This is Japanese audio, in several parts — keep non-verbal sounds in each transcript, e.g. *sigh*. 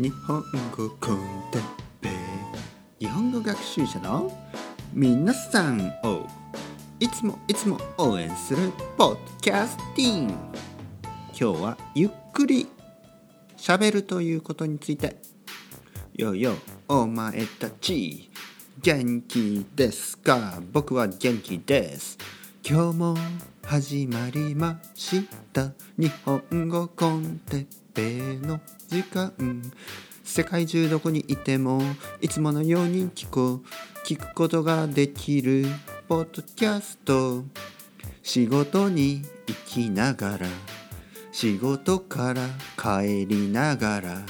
日本語コンテッペ日本語学習者の皆さんをいつもいつも応援するポッドキャスティング。今日はゆっくり喋るということについて。よよお前たち元気ですか？僕は元気です。今日も始まりました。日本語コンテッペイの時間。世界中どこにいてもいつものように聞こ聞くことができる。ポッドキャスト仕事に行きながら。仕事から帰りながら。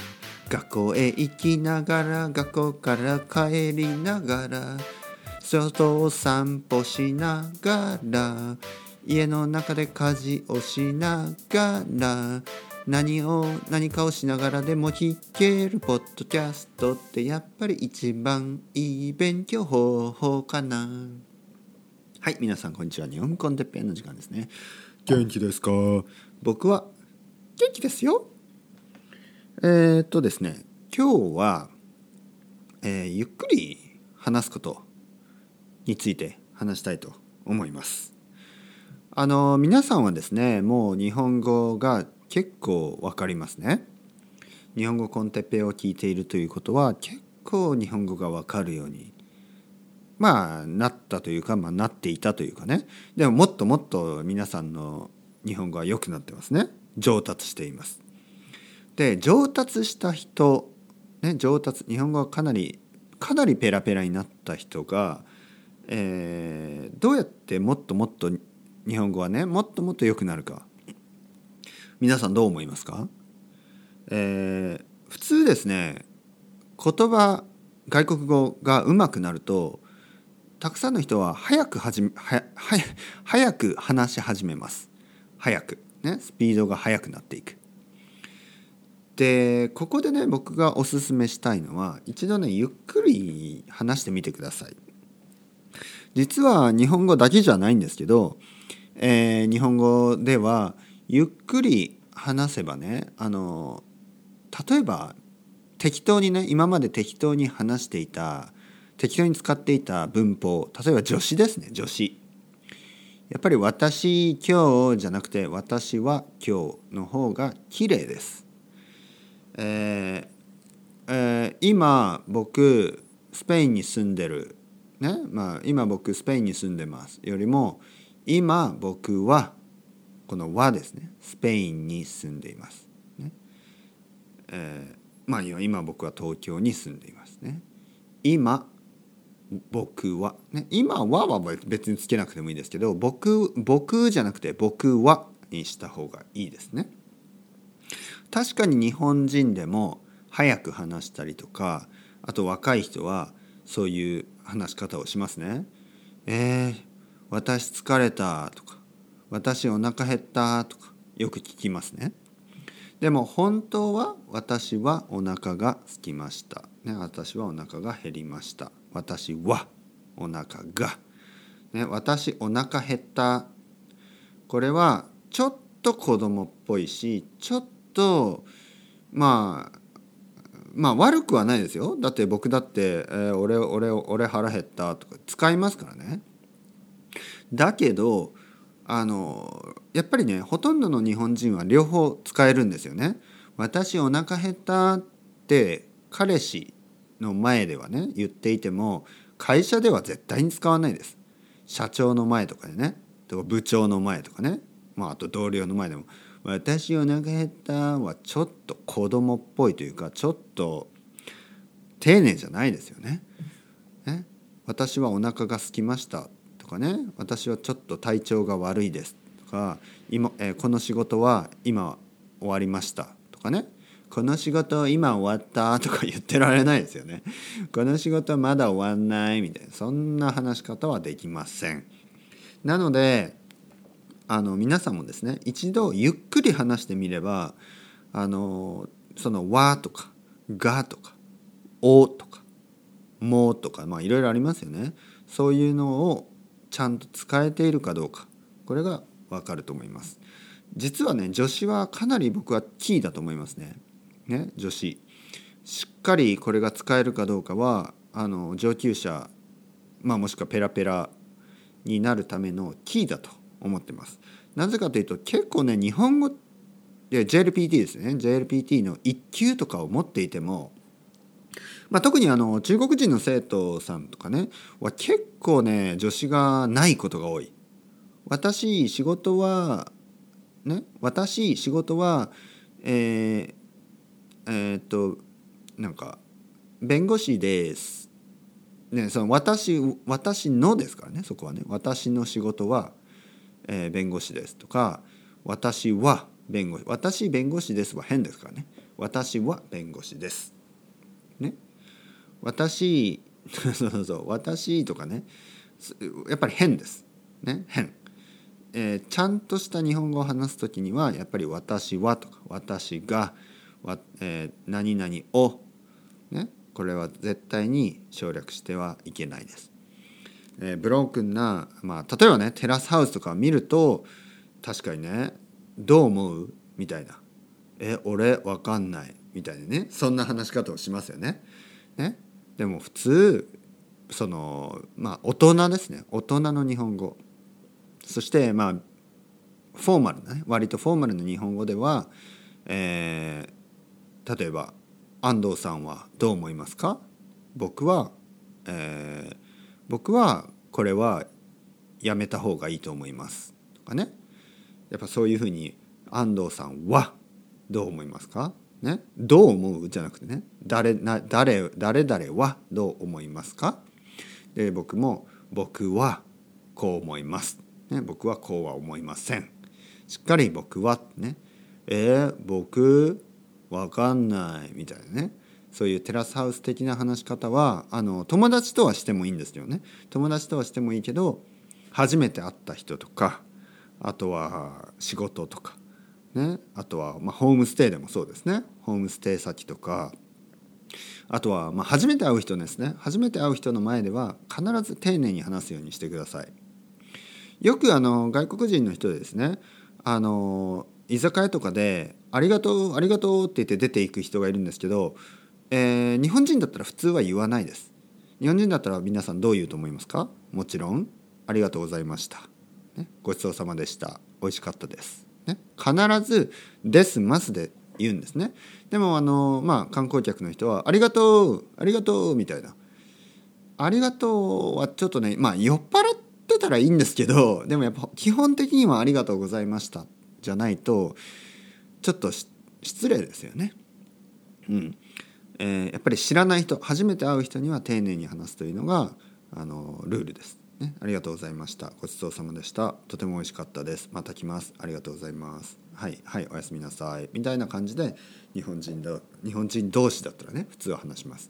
学校へ行きながら。学校から帰りながら。外を散歩しながら。家の中で家事をしながら。何を何かをしながらでも聞けるポッドキャストってやっぱり一番いい勉強方法かな。はい皆さんこんにちは。日本コンテッペンの時間ですね。元気ですか？僕は元気ですよ。えー、っとですね今日は、えー、ゆっくり話すことについて話したいと思います。あの皆さんはですねもう日本語が結構わかりますね。日本語コンテペを聞いているということは結構日本語がわかるようにまあなったというか、まあ、なっていたというかね。でももっともっと皆さんの日本語は良くなってますね。上達しています。で上達した人、ね、上達日本語がかなりかなりペラペラになった人が、えー、どうやってもっともっと日本語はねもっともっと良くなるか。皆さんどう思いますか、えー、普通ですね言葉外国語がうまくなるとたくさんの人は早くはじめは早く話し始めます。早く。ねスピードが速くなっていく。でここでね僕がおすすめしたいのは一度ねゆっくり話してみてください。実は日本語だけじゃないんですけど、えー、日本語ではゆっくり話せばねあの例えば適当にね今まで適当に話していた適当に使っていた文法例えば助詞ですね助詞やっぱり私今日じゃなくて私は今日の方が綺麗です。えーえー、今僕スペインに住んでるねまあ今僕スペインに住んでますよりも今僕はこの和ですねスペインに住んでいます。ねえー、まあ今僕は東京に住んでいますね。今僕は、ね、今はは別につけなくてもいいですけど僕僕じゃなくて僕はにした方がいいですね。確かに日本人でも早く話したりとかあと若い人はそういう話し方をしますね。えー、私疲れたとか私お腹減ったとかよく聞きますね。でも本当は私はお腹が空きました。ね、私はお腹が減りました。私はお腹が。ね、私お腹減った。これはちょっと子供っぽいし、ちょっとまあまあ悪くはないですよ。だって僕だって、えー、俺俺俺腹減ったとか使いますからね。だけどあのやっぱりねほとんどの日本人は両方使えるんですよね。私お腹減ったって彼氏の前ではね言っていても会社では絶対に使わないです。社長の前とかでねとか部長の前とかね、まあ、あと同僚の前でも「私お腹減った」はちょっと子供っぽいというかちょっと丁寧じゃないですよね。ね私はお腹が空きましたかね私はちょっと体調が悪いですとか今、えー、この仕事は今終わりましたとかねこの仕事今終わったとか言ってられないですよね。*laughs* この仕事まだ終わんないみたいなそんな話し方はできません。なのであの皆さんもですね一度ゆっくり話してみればあのその「わ」とか「が」とか「お」とか「も」とかまあいろいろありますよね。そういうのをちゃんと使えているかどうか。これがわかると思います。実はね助詞はかなり僕はキーだと思いますね。ね助詞しっかりこれが使えるかどうかはあの上級者、まあ、もしくはペラペラになるためのキーだと思ってます。なぜかというと結構ね日本語で JLPT ですね。JLPT の1級とかを持っていても、まあ、特にあの中国人の生徒さんとかねは結構ね助詞がないことが多い。私仕事はね私仕事はえー、えー、っとなんか弁護士です。ねその私私のですからねそこはね。私の仕事は、えー、弁護士ですとか私は弁護士私弁護士ですは変ですからね。私は弁護士です。私 *laughs* そうそうそう私とかねやっぱり変ですね変えー、ちゃんとした日本語を話す時にはやっぱり「私は」とか「私が」わえー、何々を」ねこれは絶対に省略してはいけないです。えー、ブロークンな、まあ、例えばねテラスハウスとか見ると確かにね「どう思う?」みたいな「え俺わかんない」みたいなねそんな話し方をしますよね。ねでも普通そのまあ大人ですね。大人の日本語。そしてまあフォーマルなね。割とフォーマルな日本語では、えー、例えば「安藤さんはどう思いますか?」僕は、えー、僕はこれはやめた方がいいと思います。とかね。やっぱそういうふうに安藤さんはどう思いますか？ね、どう思う？じゃなくてね誰な誰誰々はどう思いますか？で僕も僕はこう思います。ね、僕はこうは思いません。しっかり僕はねえー、僕わかんない。みたいなね。そういうテラスハウス的な話し方はあの友達とはしてもいいんですよね。友達とはしてもいいけど初めて会った人とかあとは仕事とかね。あとはまあホームステイでもそうですね。ホームステイ先とか。あとはまあ初めて会う人ですね。初めて会う人の前では必ず丁寧に話すようにしてください。よくあの外国人の人でですね。あの居酒屋とかで「ありがとうありがとう」って言って出ていく人がいるんですけど、えー、日本人だったら普通は言わないです。日本人だったら皆さんどう言うと思いますか？もちろん「ありがとうございました」ね「ごちそうさまでした」「美味しかったです」ね、必ず「です」「ます」で言うんですね。でもあのまあ観光客の人は「ありがとうありがとう」みたいな「ありがとう」はちょっとねまあ酔っ払ってたらいいんですけどでもやっぱ基本的には「ありがとうございました」じゃないとちょっと失礼ですよね。うんえー、やっぱり知らない人初めて会う人には丁寧に話すというのがあのルールです。ね、ありがとうございました。ごちそうさまでした。とても美味しかったです。また来ます。ありがとうございます。はい、はい、おやすみなさい。みたいな感じで日本人だ日本人同士だったらね普通は話します。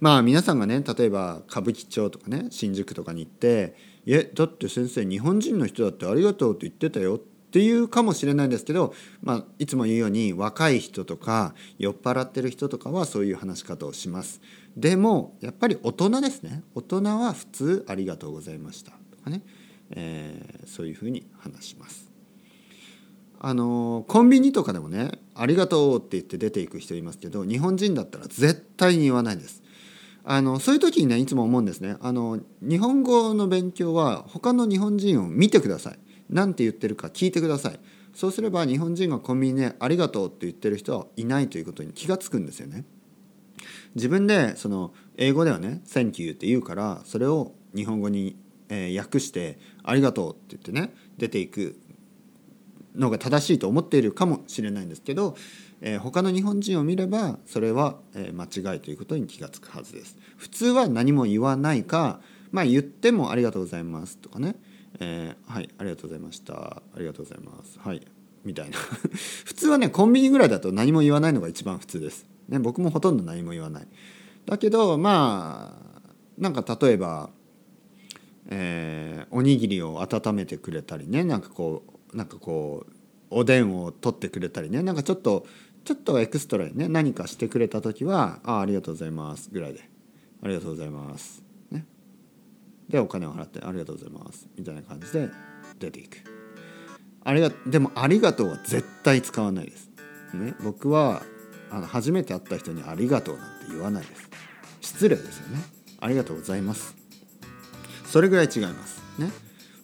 まあ皆さんがね例えば歌舞伎町とかね新宿とかに行って「いえだって先生日本人の人だってありがとうって言ってたよ」っていうかもしれないんですけど、まあ、いつも言うように若い人とか酔っ払ってる人とかはそういう話し方をします。でもやっぱり大人ですね。大人は普通「ありがとうございました」とかね、えー、そういうふうに話します。あのコンビニとかでもね「ありがとう」って言って出ていく人いますけど日本人だったら絶対に言わないです。あのそういう時にねいつも思うんですね。あの日本語の勉強は他の日本人を見てください。何て言ってるか聞いてください。そうすれば日本人がコンビニで「ありがとう」って言ってる人はいないということに気が付くんですよね。自分でその英語ではね「Thank you」って言うからそれを日本語に、え、訳して「ありがとう」って言ってね出ていくのが正しいと思っているかもしれないんですけどえー、他の日本人を見ればそれは、え、間違いということに気が付くはずです。普通は何も言わないか、まあ、言っても「ありがとうございます」とかね「えー、はいありがとうございましたありがとうございます」はいみたいな *laughs* 普通はねコンビニぐらいだと何も言わないのが一番普通です。ね、僕もほとんど何も言わない。だけどまあなんか例えば、えー、おにぎりを温めてくれたりねなんかこうなんかこうおでんを取ってくれたりねなんかちょっとちょっとエクストラにね何かしてくれた時は「あありがとうございます」ぐらいで「ありがとうございます」ね。でお金を払って「ありがとうございます」みたいな感じで出ていく。ありがでも「ありがとう」は絶対使わないです、ね、僕は「あの初めて会った人に「ありがとう」なんて言わないです。失礼ですよね。ありがとうございます。それぐらい違います。ね。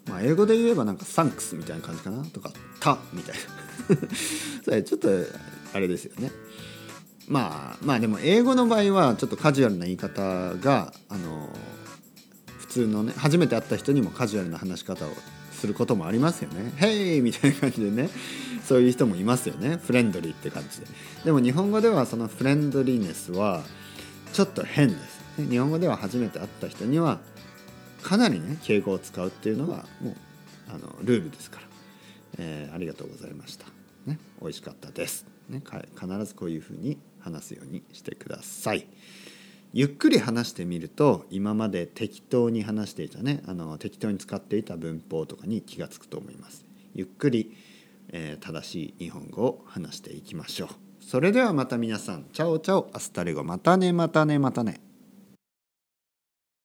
まあ英語で言えばなんか「サンクス」みたいな感じかなとか「た」みたいな。*laughs* それちょっとあれですよね。まあまあでも英語の場合はちょっとカジュアルな言い方があの通のね初めて会った人にもカジュアルな話し方をすることもありますよね。ヘイみたいな感じでねそういう人もいますよねフレンドリーって感じで。でも日本語ではそのフレンドリーネスはちょっと変です。日本語では初めて会った人にはかなりね敬語を使うっていうのがもうあのルールですから、えー、ありがとうございました。ね、美味しかったです。ね、必ずこういうふうに話すようにしてください。ゆっくり話してみると今まで適当に話していたねあの適当に使っていた文法とかに気が付くと思います。ゆっくり、えー、正しい日本語を話していきましょう。それではまた皆さん ciao ciao hasta luego またねまたねまたね。